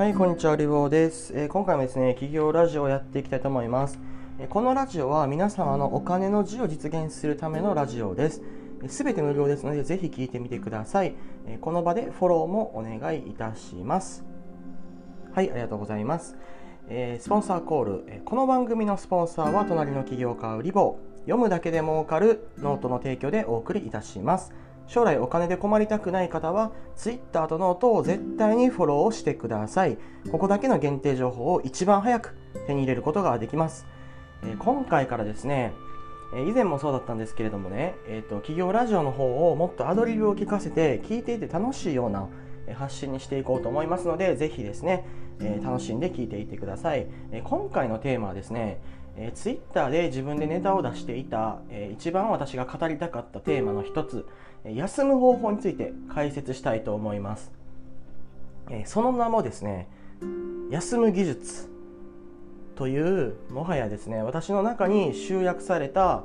はい、こんにちは、リボーです、えー今回もですね、起業ラジオをやっていきたいと思います。えーこのラジオは皆様のお金の自由を実現するためのラジオです。すべて無料ですので、ぜひ聞いてみてください。えーこの場でフォローもお願いいたします。はい、ありがとうございます。えスポンサーコール、えこの番組のスポンサーは隣の起業家リボー。読むだけで儲かるノートの提供でお送りいたします。将来お金で困りたくない方は Twitter とノートを絶対にフォローしてください。ここだけの限定情報を一番早く手に入れることができます。え今回からですね、え以前もそうだったんですけれどもね、えーと、企業ラジオの方をもっとアドリブを聞かせて聞いていて楽しいような発信にしていこうと思いますので、ぜひですね、え楽しんで聞いていってください。え今回のテーマはですね、えー、Twitter で自分でネタを出していた、えー一番私が語りたかったテーマの一つ、えー休む方法について解説したいと思います。えーその名もですね、休む技術というもはやですね私の中に集約された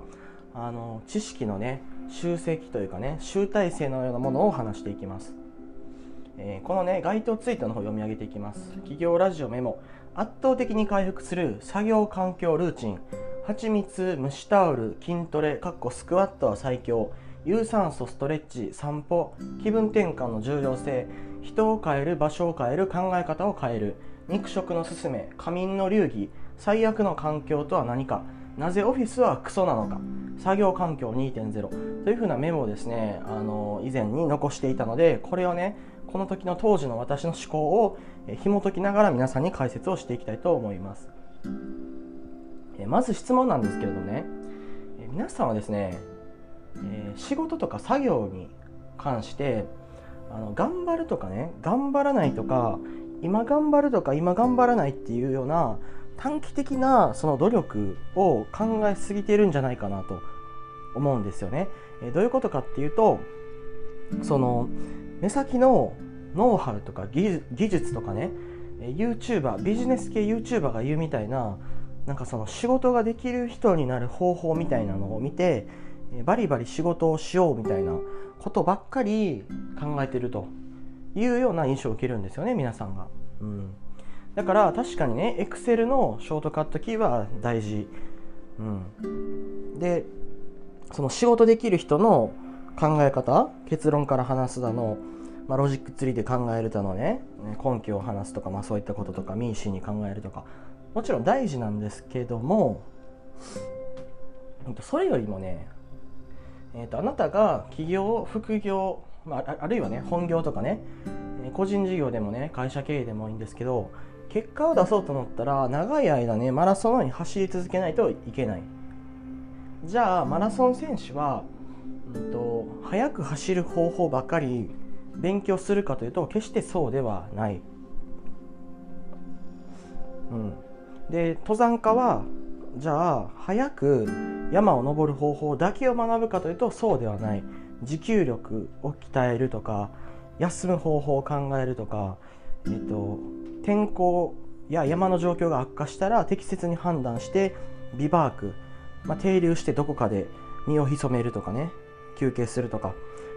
あの知識のね集積というかね集大成のようなものを話していきます、えーこのね該当ツイートの方読み上げていきます。企業ラジオメモ。圧倒的に回復する作業環境ルーチン。蜂蜜蒸しタオル筋トレかっこスクワットは最強。有酸素ストレッチ散歩。気分転換の重要性。人を変える場所を変える考え方を変える。肉食のすすめ。仮眠の流儀。最悪の環境とは何か。なぜオフィスはクソなのか。作業環境2.0というふうなメモをですねあの以前に残していたのでこれをねこの時の当時の私の思考を紐解きながら皆さんに解説をしていきたいと思いますえまず質問なんですけれどねえ皆さんはですね、え仕事とか作業に関してあの頑張るとかね頑張らないとか今頑張るとか今頑張らないっていうような短期的なその努力を考えすぎてるんじゃないかなと思うんですよね。えどういうことかっていうとその目先のノウハウとか技術とかねえ YouTuber ビジネス系 YouTuber が言うみたいななんかその仕事ができる人になる方法みたいなのを見てバリバリ仕事をしようみたいなことばっかり考えてるというような印象を受けるんですよね皆さんが。うん、だから確かにね Excel のショートカットキーは大事。うん、でその仕事できる人の考え方結論から話すだの、まあ、ロジックツリーで考えるだのね根拠を話すとか、まあ、そういったこととかミーシーに考えるとかもちろん大事なんですけどもそれよりもねえー、とあなたが起業副業、まあ、あるいはね本業とかね個人事業でもね会社経営でもいいんですけど結果を出そうと思ったら長い間ねマラソンに走り続けないといけない。じゃあマラソン選手は、うん、と速く走る方法ばっかり勉強するかというと決してそうではない、うん、で登山家はじゃあ早く山を登る方法だけを学ぶかというとそうではない。持久力を鍛えるとか休む方法を考えるとか、えっと、天候や山の状況が悪化したら適切に判断してビバーク、まあ、停留してどこかで身を潜めるとかね休憩するとか。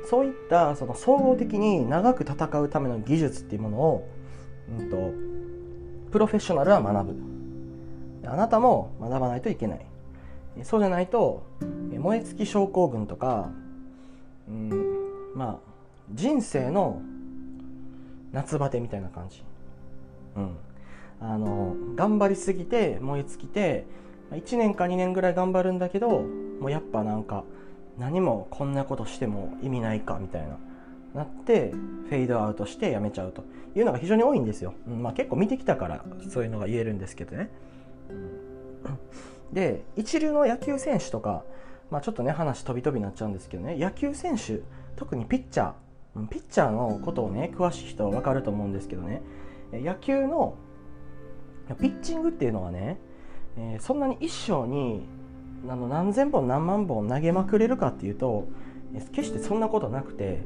そういったその総合的に長く戦うための技術っていうものを、うん、とプロフェッショナルは学ぶ。あなたも学ばないといけない。そうじゃないと燃え尽き症候群とか、うん、まあ人生の夏バテみたいな感じ、うん、あの頑張りすぎて燃え尽きて1年か2年ぐらい頑張るんだけどもうやっぱなんか何もこんなことしても意味ないかみたいな。なってフェードアウトしてやめちゃうというのが非常に多いんですよ、まあ、結構見てきたからそういうのが言えるんですけどね、で一流の野球選手とか、まあ、ちょっとね話飛び飛びになっちゃうんですけどね。野球選手特にピッチャー。ピッチャーのことをね詳しい人は分かると思うんですけどね。野球のピッチングっていうのはね、えーそんなに一生にあの何千本何万本投げまくれるかっていうと決してそんなことなくて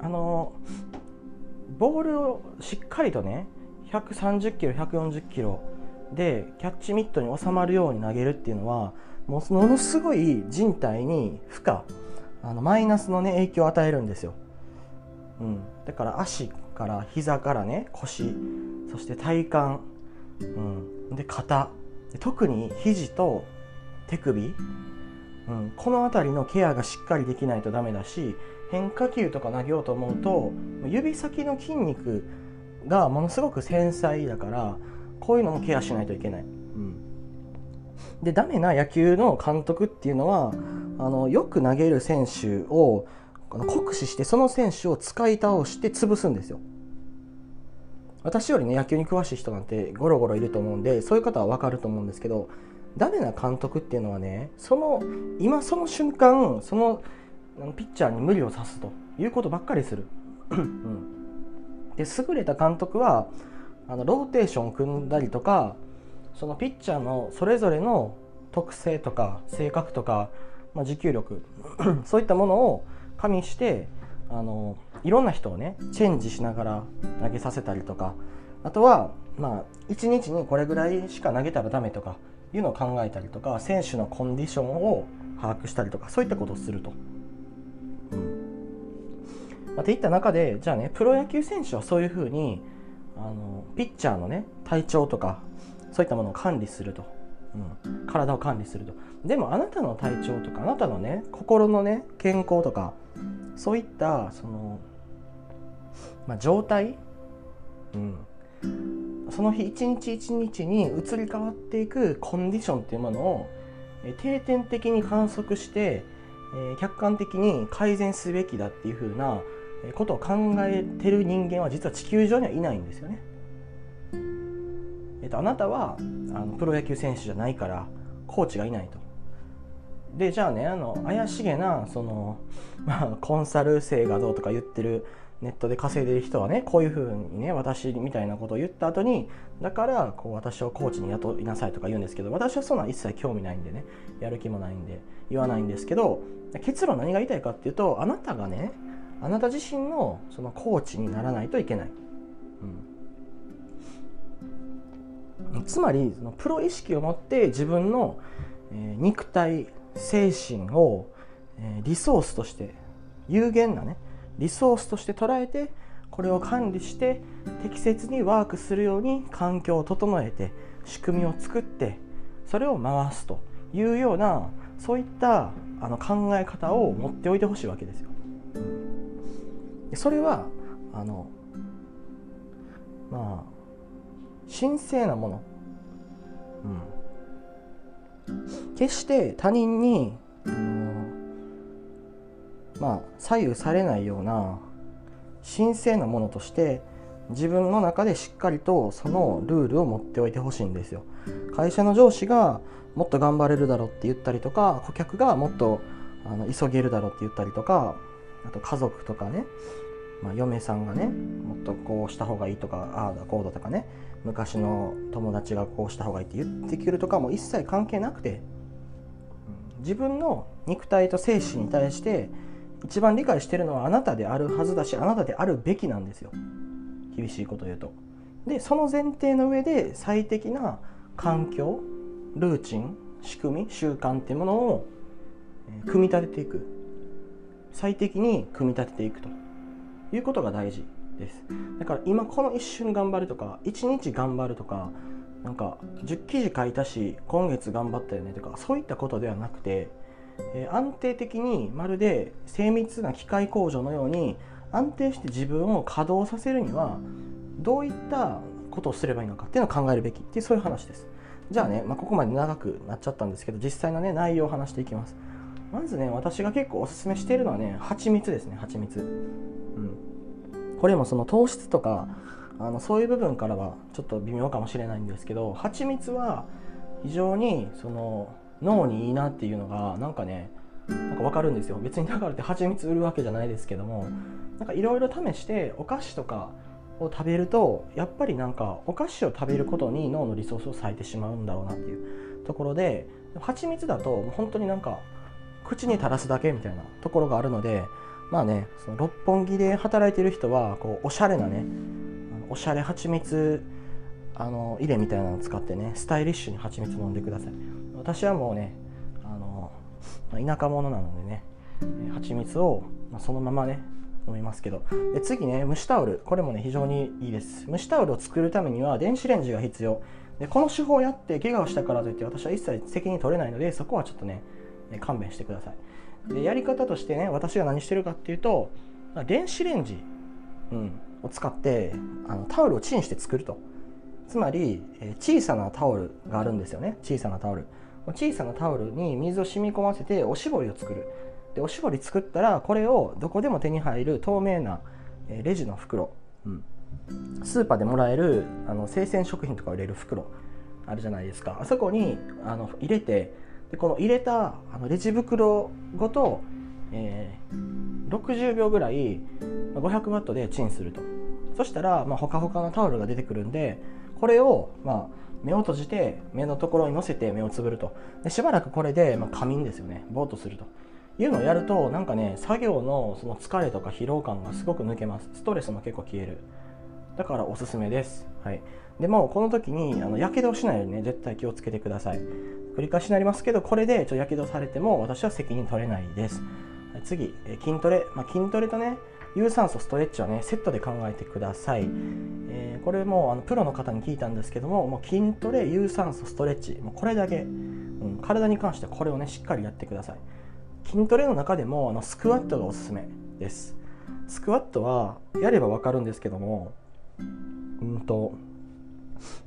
あのボールをしっかりとね130キロ140キロでキャッチミットに収まるように投げるっていうのはものすごい人体に負荷あのマイナスの、ね、影響を与えるんですよ、うん、だから足から膝からね腰そして体幹、うん、で肩。特に肘と手首、うん、この辺りのケアがしっかりできないとダメだし変化球とか投げようと思うと指先の筋肉がものすごく繊細だからこういうのもケアしないといけない。うん、でダメな野球の監督っていうのはあのよく投げる選手を酷使してその選手を使い倒して潰すんですよ。私よりね野球に詳しい人なんてゴロゴロいると思うんでそういう方は分かると思うんですけどダメな監督っていうのはねその今その瞬間そのピッチャーに無理をさすということばっかりする。うん、で優れた監督はあのローテーション組んだりとかそのピッチャーのそれぞれの特性とか性格とか、まあ、持久力 そういったものを加味してあのいろんな人をねチェンジしながら投げさせたりとかあとはまあ1日にこれぐらいしか投げたらダメとかいうのを考えたりとか選手のコンディションを把握したりとかそういったことをすると。まあ、っていった中でじゃあねプロ野球選手はそういうふうにあのピッチャーのね体調とかそういったものを管理すると、うん、体を管理すると。でもあなたの体調とかあなたのね心のね健康とかそういったその、まあ、状態、うん、その日一日一日に移り変わっていくコンディションっていうものを定点的に観測して、客観的に改善すべきだっていう風なことを考えてる人間は実は地球上にはいないんですよね。えっと、あなたはあのプロ野球選手じゃないからコーチがいないと。でじゃあねあの怪しげなその、まあ、コンサル生がどうとか言ってるネットで稼いでる人はねこういうふうにね私みたいなことを言った後にだからこう私をコーチに雇いなさいとか言うんですけど私はそんな一切興味ないんでねやる気もないんで言わないんですけど結論何が言いたいかっていうとあなたがねあなた自身のそのコーチにならないといけない、うん、つまりそのプロ意識を持って自分の、えー、肉体精神を、えー、リソースとして有限なねリソースとして捉えてこれを管理して適切にワークするように環境を整えて仕組みを作ってそれを回すというようなそういったあの考え方を持っておいてほしいわけですよ。それはあのまあ神聖なもの、うん、決して他人に、あのまあ左右されないような神聖なものとして自分の中でしっかりとそのルールを持っておいてほしいんですよ。会社の上司がもっと頑張れるだろうって言ったりとか顧客がもっとあの急げるだろうって言ったりとかあと家族とかね、まあ、嫁さんがねもっとこうした方がいいとかああだこうだとかね昔の友達がこうした方がいいって言ってくるとかも一切関係なくて自分の肉体と精神に対して一番理解してるのはあなたであるはずだしあなたであるべきなんですよ。厳しいこと言うと。でその前提の上で最適な環境ルーチン仕組み習慣っていうものを組み立てていく。最適に組み立てていくと。いうことが大事です。だから今この一瞬頑張るとか一日頑張るとかなんか10記事書いたし今月頑張ったよねとかそういったことではなくて、え、安定的にまるで精密な機械工場のように安定して自分を稼働させるにはどういったことをすればいいのかっていうのを考えるべきっていうそういう話です。じゃあね、まあ、ここまで長くなっちゃったんですけど実際のね内容を話していきます。まずね私が結構おすすめしているのはね蜂蜜ですね蜂蜜。うん。これもその糖質とかあのそういう部分からはちょっと微妙かもしれないんですけど蜂蜜は非常にその脳にいいなっていうのがなんかねなんか分かるんですよ。別にだからって蜂蜜売るわけじゃないですけどもなんかいろいろ試してお菓子とかを食べるとやっぱりなんかお菓子を食べることに脳のリソースを割いてしまうんだろうなっていう。ところで蜂蜜だと本当になんか口に垂らすだけみたいなところがあるのでまあねその六本木で働いてる人はこうおしゃれなねおしゃれ蜂蜜あの入れみたいなのを使ってねスタイリッシュに蜂蜜飲んでください。私はもうねあの田舎者なのでね蜂蜜をそのままね思いますけど。で次ね蒸しタオル。これもね非常にいいです。蒸しタオルを作るためには電子レンジが必要。でこの手法をやって怪我をしたからといって私は一切責任取れないのでそこはちょっとね勘弁してください。でやり方としてね私が何してるかっていうと電子レンジ、うん、を使ってあのタオルをチンして作ると。つまり、え小さなタオルがあるんですよね。小さなタオル。小さなタオルに水を染み込ませておしぼりを作る。でおしぼり作ったらこれをどこでも手に入る透明なレジの袋、うん、スーパーでもらえるあの生鮮食品とかを入れる袋あるじゃないですか。あそこにあの入れてでこの入れたあのレジ袋ごと、えー、60秒ぐらい500ワットでチンすると。そしたら、まあ、ほかほかのタオルが出てくるんでこれを、まあ、目を閉じて目のところに乗せて目をつぶると。でしばらくこれで、まあ、仮眠ですよね。ぼーっとすると。いうのをやるとなんかね作業のその疲れとか疲労感がすごく抜けます。ストレスも結構消える。だからおすすめです、はい、でもこの時にあのやけどをしないようにね絶対気をつけてください。繰り返しになりますけどこれでちょっとやけどされても私は責任取れないです、次筋トレ、まあ、筋トレとね有酸素ストレッチはねセットで考えてください、えー、これもあのプロの方に聞いたんですけどももう筋トレ有酸素ストレッチもうこれだけ、うん、体に関してはこれをねしっかりやってください。筋トレの中でもあのスクワットがおすすめです。スクワットはやれば分かるんですけどもうんと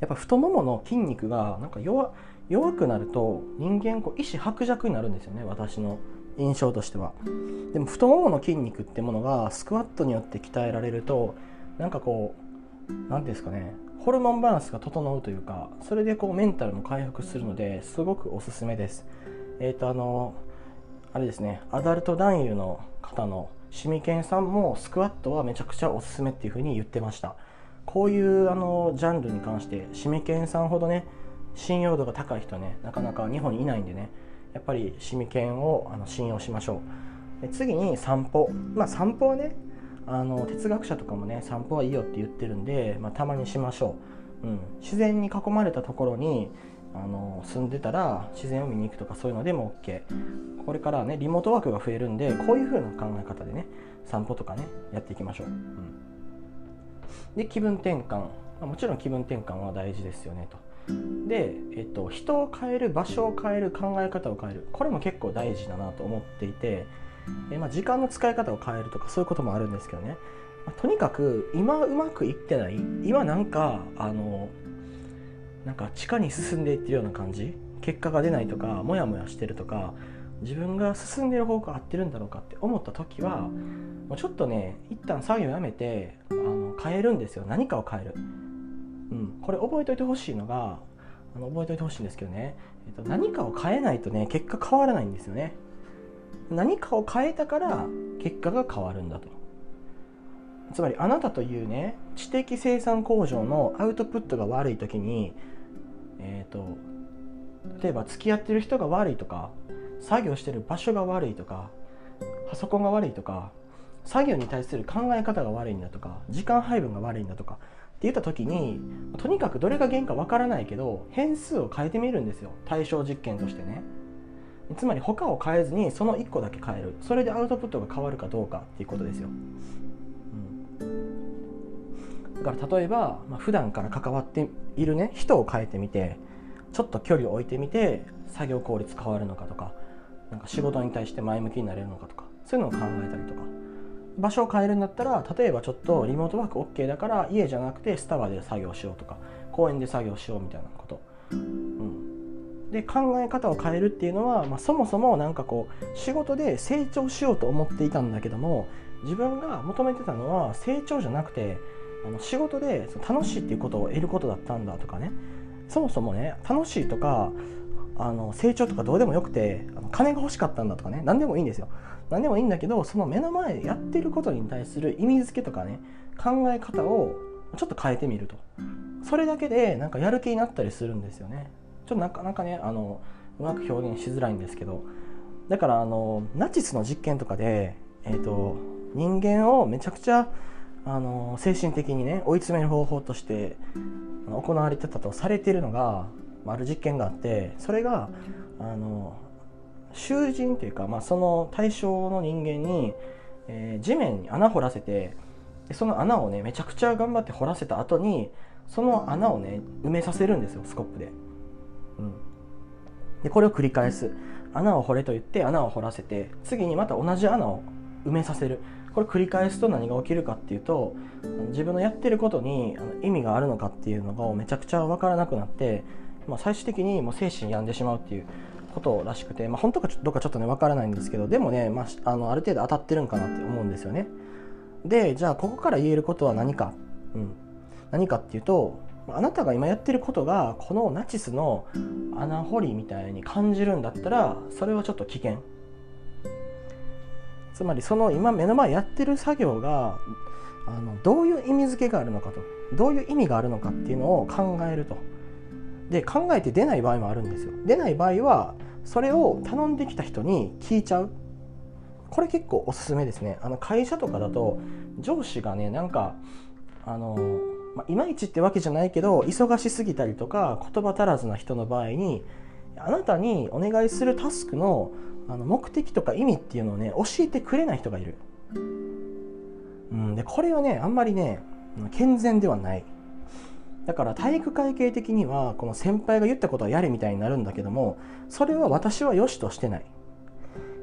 やっぱ太ももの筋肉がなんか弱くなると人間こう意志薄弱になるんですよね私の。印象としては。でも太ももの筋肉ってものがスクワットによって鍛えられるとなんかこう何ですかねホルモンバランスが整うというかそれでこうメンタルも回復するのですごくおすすめです。えっ、ー、とあのあれですねアダルト男優の方のシミケンさんもスクワットはめちゃくちゃおすすめっていう風に言ってました。こういうあのジャンルに関してシミケンさんほどね信用度が高い人ねなかなか日本にいないんでねやっぱりシミケンをあの信用しましょう。で次に散歩。まあ散歩はねあの哲学者とかもね散歩はいいよって言ってるんで、まあ、たまにしましょう、うん、自然に囲まれたところにあの住んでたら自然を見に行くとかそういうのでも OK これからねリモートワークが増えるんでこういう風な考え方でね散歩とかねやっていきましょう、うん、で気分転換。もちろん気分転換は大事ですよねと。で、えっと、人を変える場所を変える考え方を変える。これも結構大事だなと思っていてえ、まあ、時間の使い方を変えるとかそういうこともあるんですけどね、まあ、とにかく今うまくいってない今なんかあのなんか地下に進んでいってるような感じ。結果が出ないとかモヤモヤしてるとか自分が進んでる方向合ってるんだろうかって思った時はもうちょっとね一旦作業やめてあの変えるんですよ。何かを変える、うん、これ覚えておいてほしいのがあの覚えておいてほしいんですけどね、えっと、何かを変えないとね結果変わらないんですよね。何かを変えたから結果が変わるんだと。つまりあなたというね知的生産工場のアウトプットが悪い時にえっ、ー、と例えば付き合ってる人が悪いとか作業してる場所が悪いとかパソコンが悪いとか作業に対する考え方が悪いんだとか時間配分が悪いんだとか言った時にとにかくどれが原因かわからないけど変数を変えてみるんですよ。対象実験としてね。つまり他を変えずにその1個だけ変える。それでアウトプットが変わるかどうかっていうことですよ、うん、だから例えば、まあ、普段から関わっているね人を変えてみてちょっと距離を置いてみて作業効率変わるのかとかなんか仕事に対して前向きになれるのかとかそういうのを考えたりとか。場所を変えるんだったら例えばちょっとリモートワーク OK だから家じゃなくてスタバで作業しようとか公園で作業しようみたいなこと、うん、で考え方を変えるっていうのは、まあ、そもそも何かこう仕事で成長しようと思っていたんだけども自分が求めてたのは成長じゃなくてあの仕事で楽しいっていうことを得ることだったんだとかね。そもそもね楽しいとかあの成長とかどうでもよくてあの金が欲しかったんだとかね。何でもいいんですよ。何でもいいんだけどその目の前でやってることに対する意味付けとかね考え方をちょっと変えてみると。それだけでなんかやる気になったりするんですよね。ちょっとなかなかねあのうまく表現しづらいんですけど。だからあのナチスの実験とかで、えーと、人間をめちゃくちゃあの精神的にね追い詰める方法として行われてたとされているのがある実験があってそれがあの囚人というか、まあ、その対象の人間に、えー、地面に穴掘らせてその穴をねめちゃくちゃ頑張って掘らせた後にその穴をね埋めさせるんですよスコップで。うん、でこれを繰り返す。穴を掘れと言って穴を掘らせて次にまた同じ穴を埋めさせる。これ繰り返すと何が起きるかっていうと自分のやってることに意味があるのかっていうのがめちゃくちゃ分からなくなって、まあ、最終的にもう精神病んでしまうっていう。ことらしくて、まあ、本当かどうかちょっとね分からないんですけどでもね、まあ、あのある程度当たってるんかなって思うんですよね。でじゃあここから言えることは何か、うん、何かっていうとあなたが今やってることがこのナチスの穴掘りみたいに感じるんだったらそれはちょっと危険。つまりその今目の前やってる作業があのどういう意味付けがあるのかとどういう意味があるのかっていうのを考えると。で考えて出ない場合もあるんですよ。出ない場合はそれを頼んできた人に聞いちゃう。これ結構おすすめですね。あの会社とかだと上司がねなんかあのまあ、いまいちってわけじゃないけど忙しすぎたりとか言葉足らずな人の場合にあなたにお願いするタスクのあの目的とか意味っていうのをね教えてくれない人がいる、うん、でこれはねあんまりね健全ではない。だから体育会系的にはこの先輩が言ったことはやれみたいになるんだけどもそれは私は良しとしてない、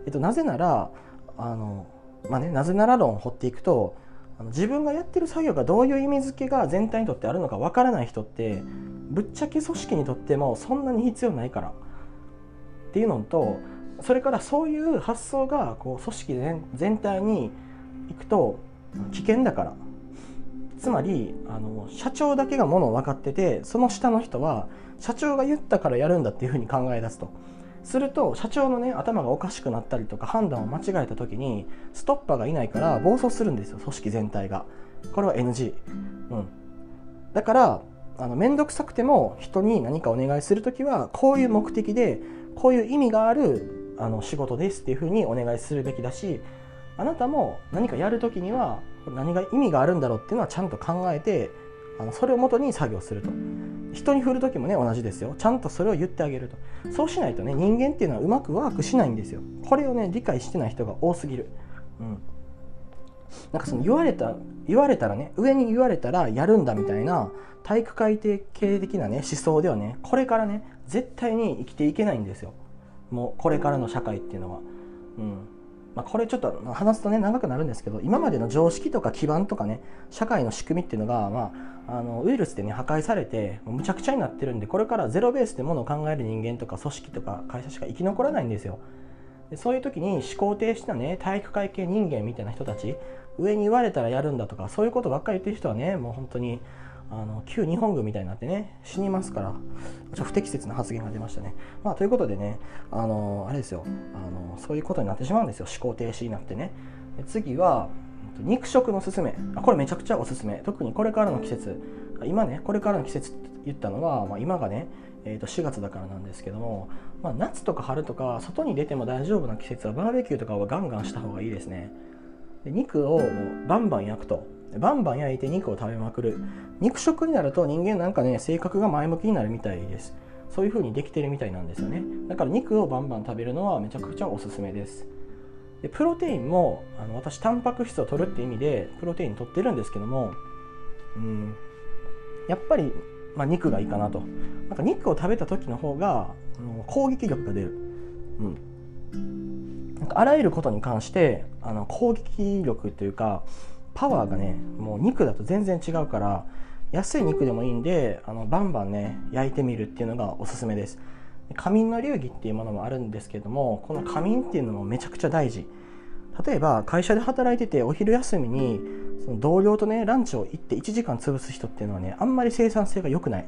えっと、なぜならあのまあねなぜなら論を掘っていくとあの自分がやってる作業がどういう意味付けが全体にとってあるのかわからない人ってぶっちゃけ組織にとってもそんなに必要ないから。っていうのとそれからそういう発想がこう組織全体にいくと危険だから。つまりあの社長だけがものを分かっててその下の人は社長が言ったからやるんだっていうふうに考え出すと。すると社長のね頭がおかしくなったりとか判断を間違えた時にストッパーがいないから暴走するんですよ組織全体が。これは NG、うん、だからあの面倒くさくても人に何かお願いする時はこういう目的でこういう意味があるあの仕事ですっていうふうにお願いするべきだしあなたも何かやる時には何が意味があるんだろうっていうのはちゃんと考えてあのそれをもとに作業すると。人に振る時もね同じですよ。ちゃんとそれを言ってあげると。そうしないとね人間っていうのはうまくワークしないんですよ。これをね理解してない人が多すぎる。うん。なんかその言われた言われたらね上に言われたらやるんだみたいな体育会系的なね思想ではねこれからね絶対に生きていけないんですよ。もうこれからの社会っていうのは。うん。まあ、これちょっと話すとね長くなるんですけど今までの常識とか基盤とかね社会の仕組みっていうのが、まあ、あのウイルスでね破壊されてむちゃくちゃになってるんでこれからゼロベースでものを考える人間とか組織とか会社しか生き残らないんですよ。でそういう時に思考停止なね体育会系人間みたいな人たち上に言われたらやるんだとかそういうことばっかり言ってる人はねもう本当にあの旧日本軍みたいになってね死にますからちょ不適切な発言が出ましたね。まあ、ということでねあのあれですよ。あのそういうことになってしまうんですよ。思考停止になってね。次は肉食のすすめ。これめちゃくちゃおすすめ。特にこれからの季節。今ねこれからの季節って言ったのは、まあ、今がね、えー、と4月だからなんですけども、まあ、夏とか春とか外に出ても大丈夫な季節はバーベキューとかはガンガンした方がいいですね。で肉をもうバンバン焼くと。バンバン焼いて肉を食べまくる。肉食になると人間なんかね性格が前向きになるみたいです。そういう風にできてるみたいなんですよね。だから肉をバンバン食べるのはめちゃくちゃおすすめです。でプロテインもあの私タンパク質を取るって意味でプロテイン取ってるんですけどもうんやっぱり、まあ、肉がいいかなと。なんか肉を食べた時の方があの攻撃力が出る。うん。なんかあらゆることに関してあの攻撃力というかパワーがねもう肉だと全然違うから安い肉でもいいんであのバンバンね焼いてみるっていうのがおすすめです。仮眠の流儀っていうものもあるんですけどもこの仮眠っていうのもめちゃくちゃ大事。例えば会社で働いててお昼休みにその同僚とねランチを行って1時間潰す人っていうのはねあんまり生産性が良くない。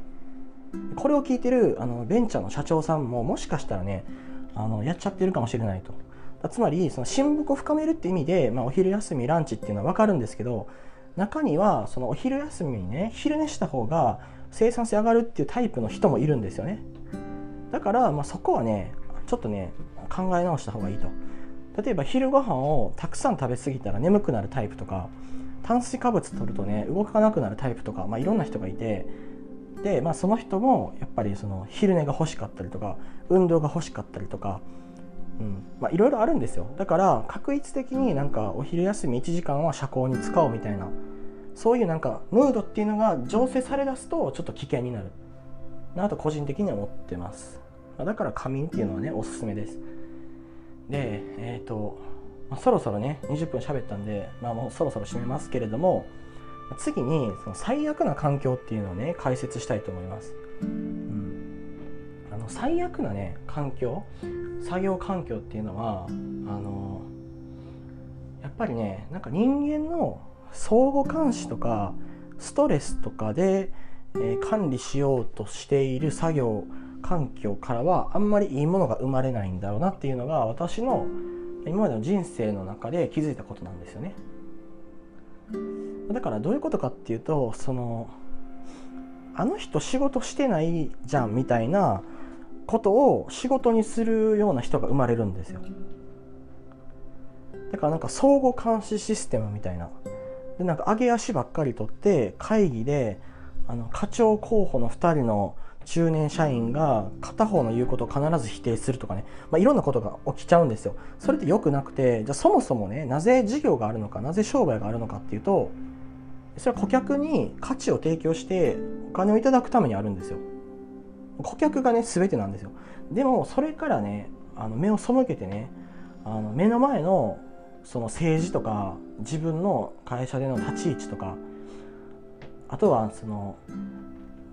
これを聞いてるあのベンチャーの社長さんももしかしたらねあのやっちゃってるかもしれないと。つまりその親睦を深めるって意味で、まあ、お昼休みランチっていうのは分かるんですけど中にはそのお昼休みにね昼寝した方が生産性上がるっていうタイプの人もいるんですよね。だからまあそこはねちょっとね考え直した方がいいと。例えば昼ご飯をたくさん食べ過ぎたら眠くなるタイプとか炭水化物取るとね動かなくなるタイプとか、まあ、いろんな人がいてで、まあ、その人もやっぱりその昼寝が欲しかったりとか運動が欲しかったりとかうん。まあ、いろいろあるんですよ。だから確率的になんかお昼休み1時間は社交に使おうみたいなそういうなんかムードっていうのが醸成されだすとちょっと危険になる。なと個人的には思ってます。だから仮眠っていうのはねおすすめです。でえっ、ー、と、まあ、そろそろね20分喋ったんで、まあ、もうそろそろ締めますけれども次にその最悪な環境っていうのをね解説したいと思います、うん、最悪なね環境作業環境っていうのはあのやっぱりねなんか人間の相互監視とかストレスとかで、えー、管理しようとしている作業環境からはあんまりいいものが生まれないんだろうなっていうのが私の今までの人生の中で気づいたことなんですよね。だからどういうことかっていうとそのあの人仕事してないじゃんみたいなことを仕事にするような人が生まれるんですよ。だからなんか相互監視システムみたいな。でなんか上げ足ばっかり取って会議であの課長候補の2人の中年社員が片方の言うことを必ず否定するとかね、まあ、いろんなことが起きちゃうんですよ。それって良くなくてじゃあそもそもねなぜ事業があるのかなぜ商売があるのかっていうとそれは顧客に価値を提供してお金をいただくためにあるんですよ。顧客がね全てなんですよ。でもそれからねあの目を背けてねあの目の前のその政治とか自分の会社での立ち位置とかあとはその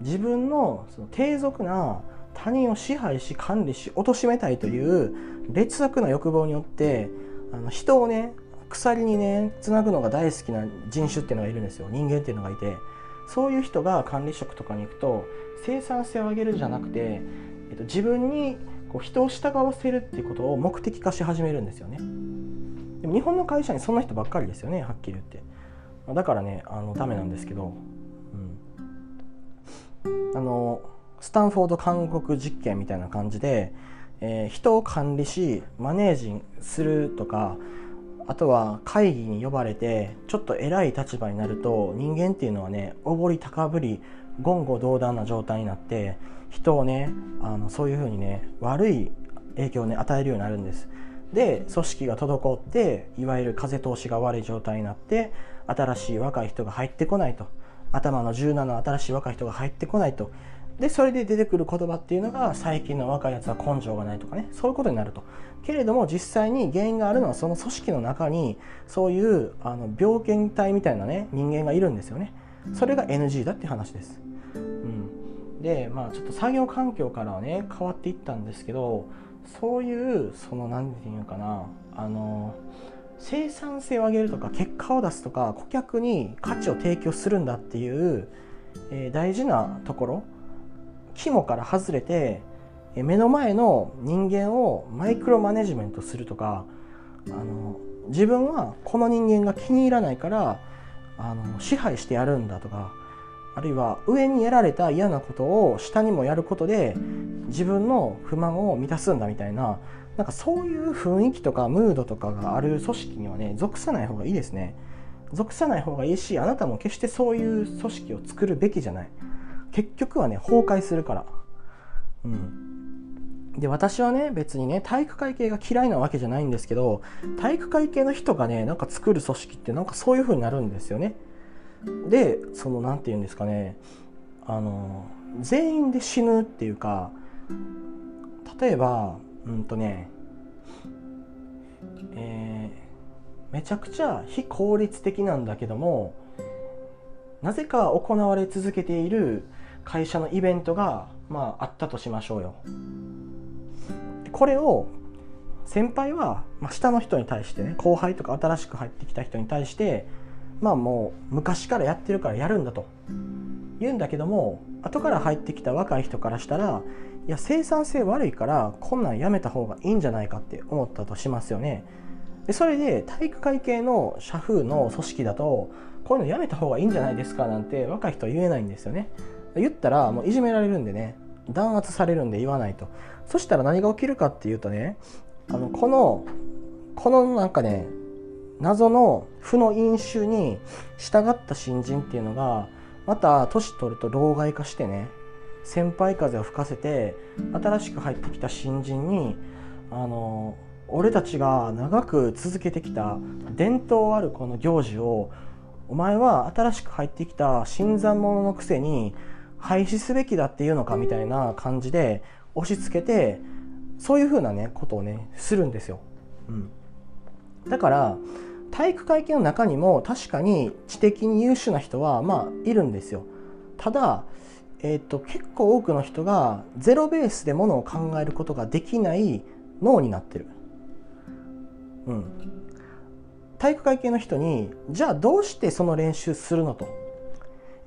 自分のその低俗な他人を支配し管理し貶めたいという劣悪な欲望によってあの人をね鎖にねつなぐのが大好きな人種っていうのがいるんですよ。人間っていうのがいて。そういう人が管理職とかに行くと生産性を上げるんじゃなくて、えっと、自分にこう人を従わせるっていうことを目的化し始めるんですよね。でも日本の会社にそんな人ばっかりですよねはっきり言って。だからねあのダメなんですけど、うん、あのスタンフォード韓国実験みたいな感じで、えー、人を管理しマネージするとかあとは会議に呼ばれてちょっと偉い立場になると人間っていうのはねおごり高ぶり言語道断な状態になって人をねあのそういうふうにね悪い影響をね与えるようになるんです。で組織が滞っていわゆる風通しが悪い状態になって新しい若い人が入ってこないと。頭の柔軟な新しい若い人が入ってこないと。でそれで出てくる言葉っていうのが最近の若いやつは根性がないとかねそういうことになると。けれども実際に原因があるのはその組織の中にそういうあの病原体みたいなね人間がいるんですよね。それが NG だって話です、うん、でまあちょっと作業環境からはね変わっていったんですけどそういうその何て言うかなあの生産性を上げるとか結果を出すとか顧客に価値を提供するんだっていう、えー、大事なところ肝から外れて目の前の人間をマイクロマネジメントするとかあの自分はこの人間が気に入らないからあの支配してやるんだとかあるいは上にやられた嫌なことを下にもやることで自分の不満を満たすんだみたいななんかそういう雰囲気とかムードとかがある組織にはね属さない方がいいですね。属さない方がいいしあなたも決してそういう組織を作るべきじゃない。結局はね崩壊するから。うん。で私はね別にね体育会系が嫌いなわけじゃないんですけど体育会系の人がねなんか作る組織ってなんかそういう風になるんですよね。でその何て言うんですかねあの全員で死ぬっていうか例えばうんとねえー、めちゃくちゃ非効率的なんだけどもなぜか行われ続けている会社のイベントが、まあ、あったとしましょうよ。これを先輩は、まあ、下の人に対してね後輩とか新しく入ってきた人に対してまあもう昔からやってるからやるんだと言うんだけども後から入ってきた若い人からしたらいや生産性悪いからこんなんやめた方がいいんじゃないかって思ったとしますよね。でそれで体育会系の社風の組織だとこういうのやめた方がいいんじゃないですかなんて若い人は言えないんですよね。言ったらもういじめられるんでね弾圧されるんで言わないと。そしたら何が起きるかっていうとねあのこのこのなんかね謎の負の飲酒に従った新人っていうのがまた年取ると老害化してね先輩風を吹かせて新しく入ってきた新人にあの俺たちが長く続けてきた伝統あるこの行事をお前は新しく入ってきた新参者のくせに廃止すべきだっていうのかみたいな感じで押し付けてそういうふうなねことをねするんですよ。うん、だから体育会系の中にも確かに知的に優秀な人はまあいるんですよ。ただ、えーと、と結構多くの人がゼロベースでものを考えることができない脳になってる。うん、体育会系の人にじゃあどうしてその練習するのと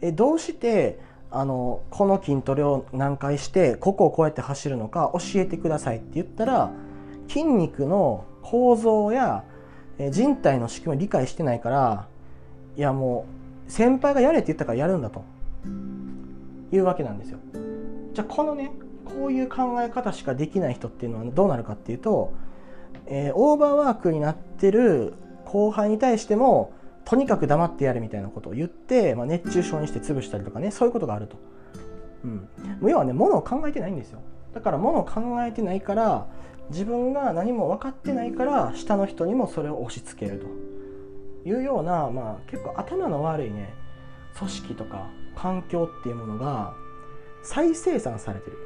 えどうしてあのこの筋トレを何回してここをこうやって走るのか教えてくださいって言ったら筋肉の構造や人体の仕組みを理解してないからいやもう先輩がやれって言ったからやるんだというわけなんですよ。じゃあこのねこういう考え方しかできない人っていうのはどうなるかっていうと、えー、オーバーワークになってる後輩に対してもとにかく黙ってやれみたいなことを言って、まあ、熱中症にして潰したりとかねそういうことがあると、うん、要はねものを考えてないんですよ。だからものを考えてないから自分が何も分かってないから下の人にもそれを押し付けると。いうような、まあ、結構頭の悪いね組織とか環境っていうものが再生産されてる。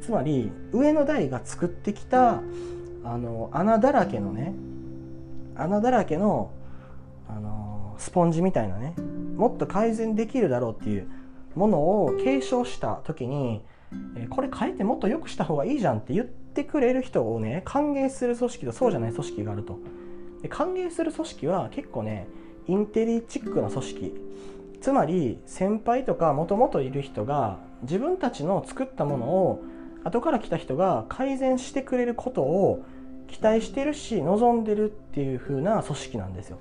つまり上の代が作ってきたあの穴だらけのね穴だらけの、あのスポンジみたいなねもっと改善できるだろうっていうものを継承した時に、えこれ変えてもっと良くした方がいいじゃんって言ってくれる人をね歓迎する組織とそうじゃない組織があると。で歓迎する組織は結構ねインテリチックな組織。つまり先輩とかもともといる人が自分たちの作ったものを後から来た人が改善してくれることを期待してるし望んでるっていう風な組織なんですよ。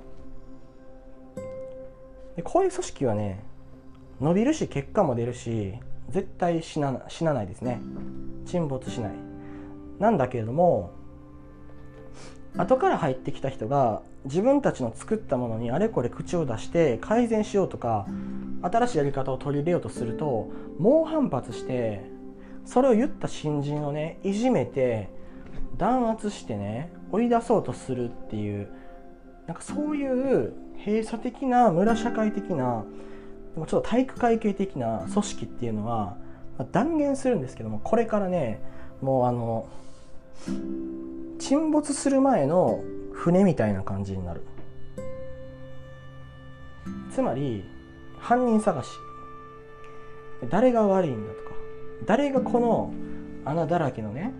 でこういう組織はね伸びるし結果も出るし絶対死な死なないですね。沈没しない。なんだけれども後から入ってきた人が自分たちの作ったものにあれこれ口を出して改善しようとか新しいやり方を取り入れようとすると猛反発してそれを言った新人をねいじめて弾圧してね追い出そうとするっていうなんかそういう閉鎖的な村社会的なでもちょっと体育会系的な組織っていうのは、断言するんですけどもこれからねもうあの沈没する前の船みたいな感じになる。つまり犯人探し。誰が悪いんだとか。誰がこの穴だらけのね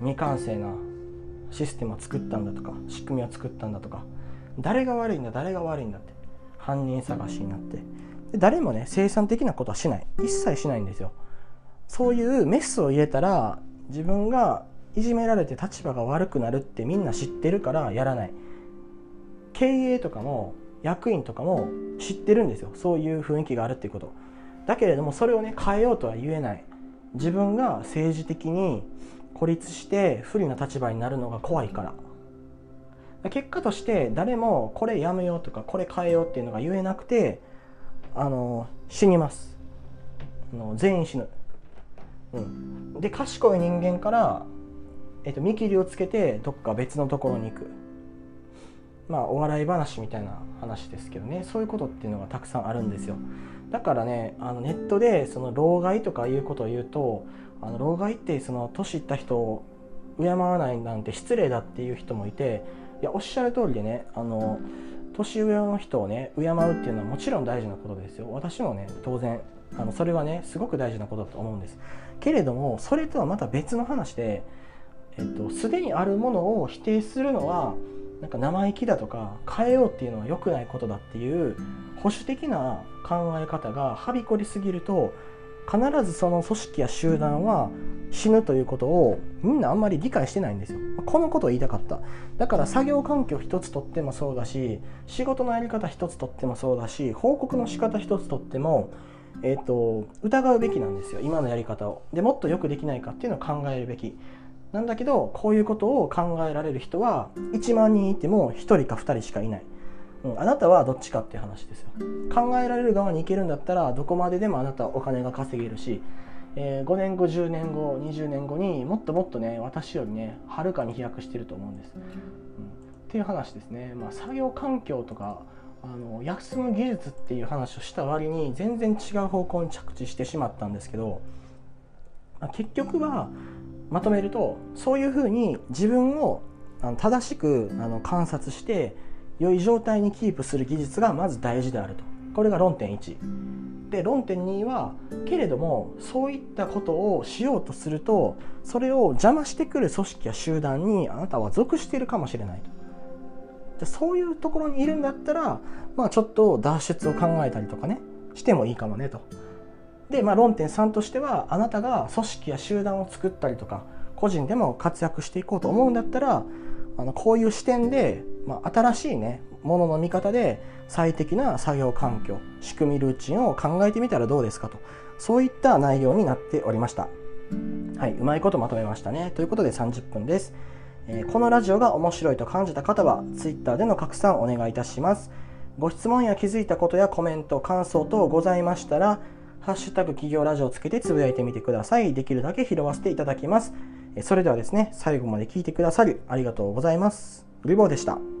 未完成なシステムを作ったんだとか仕組みを作ったんだとか誰が悪いんだ誰が悪いんだって犯人探しになって。で誰もね生産的なことはしない。一切しないんですよ。そういうメスを入れたら自分がいじめられて立場が悪くなるってみんな知ってるからやらない。経営とかも役員とかも知ってるんですよ。そういう雰囲気があるっていうこと。だけれどもそれをね変えようとは言えない。自分が政治的に孤立して不利な立場になるのが怖いから。結果として誰もこれやめようとかこれ変えようっていうのが言えなくてあの死にます。あの全員死ぬ、うん、で賢い人間から、えっと、見切りをつけてどっか別のところに行く。まあお笑い話みたいな話ですけどね。そういうことっていうのがたくさんあるんですよ。だからねあのネットでその老害とかいうことを言うとあの老害ってその年いった人を敬わないなんて失礼だっていう人もいていやおっしゃる通りでねあの年上の人をね敬うっていうのはもちろん大事なことですよ。私もね当然あのそれはねすごく大事なことだと思うんです。けれどもそれとはまた別の話でえっとすでにあるものを否定するのはなんか生意気だとか変えようっていうのは良くないことだっていう保守的な考え方がはびこりすぎると必ずその組織や集団は死ぬということをみんなあんまり理解してないんですよ。このことを言いたかった。だから作業環境一つとってもそうだし、仕事のやり方一つとってもそうだし、報告の仕方一つとっても、えーと、疑うべきなんですよ、今のやり方を。でもっとよくできないかっていうのを考えるべき。なんだけど、こういうことを考えられる人は1万人いても1人か2人しかいない。うん、あなたはどっちかっていう話ですよ。考えられる側に行けるんだったらどこまででもあなたはお金が稼げるしえー、5年後10年後20年後にもっともっとね私よりねはるかに飛躍してると思うんです、うん、っていう話ですね、まあ、作業環境とかあの休む技術っていう話をした割に全然違う方向に着地してしまったんですけど、まあ、結局はまとめるとそういうふうに自分をあの正しくあの観察して良い状態にキープする技術がまず大事であると。これが論点1で論点2はけれどもそういったことをしようとするとそれを邪魔してくる組織や集団にあなたは属しているかもしれないと。じそういうところにいるんだったらまあちょっと脱出を考えたりとかねしてもいいかもねと。で、まあ、論点3としてはあなたが組織や集団を作ったりとか個人でも活躍していこうと思うんだったらあのこういう視点で、まあ、新しいねものの見方で最適な作業環境仕組みルーチンを考えてみたらどうですかとそういった内容になっておりましたはいうまいことまとめましたねということで30分です、えー、このラジオが面白いと感じた方は Twitter での拡散お願いいたしますご質問や気づいたことやコメント感想等ございましたらハッシュタグ企業ラジオをつけてつぶやいてみてください。できるだけ拾わせていただきます。それではですね、最後まで聞いてくださりありがとうございます。リボーでした。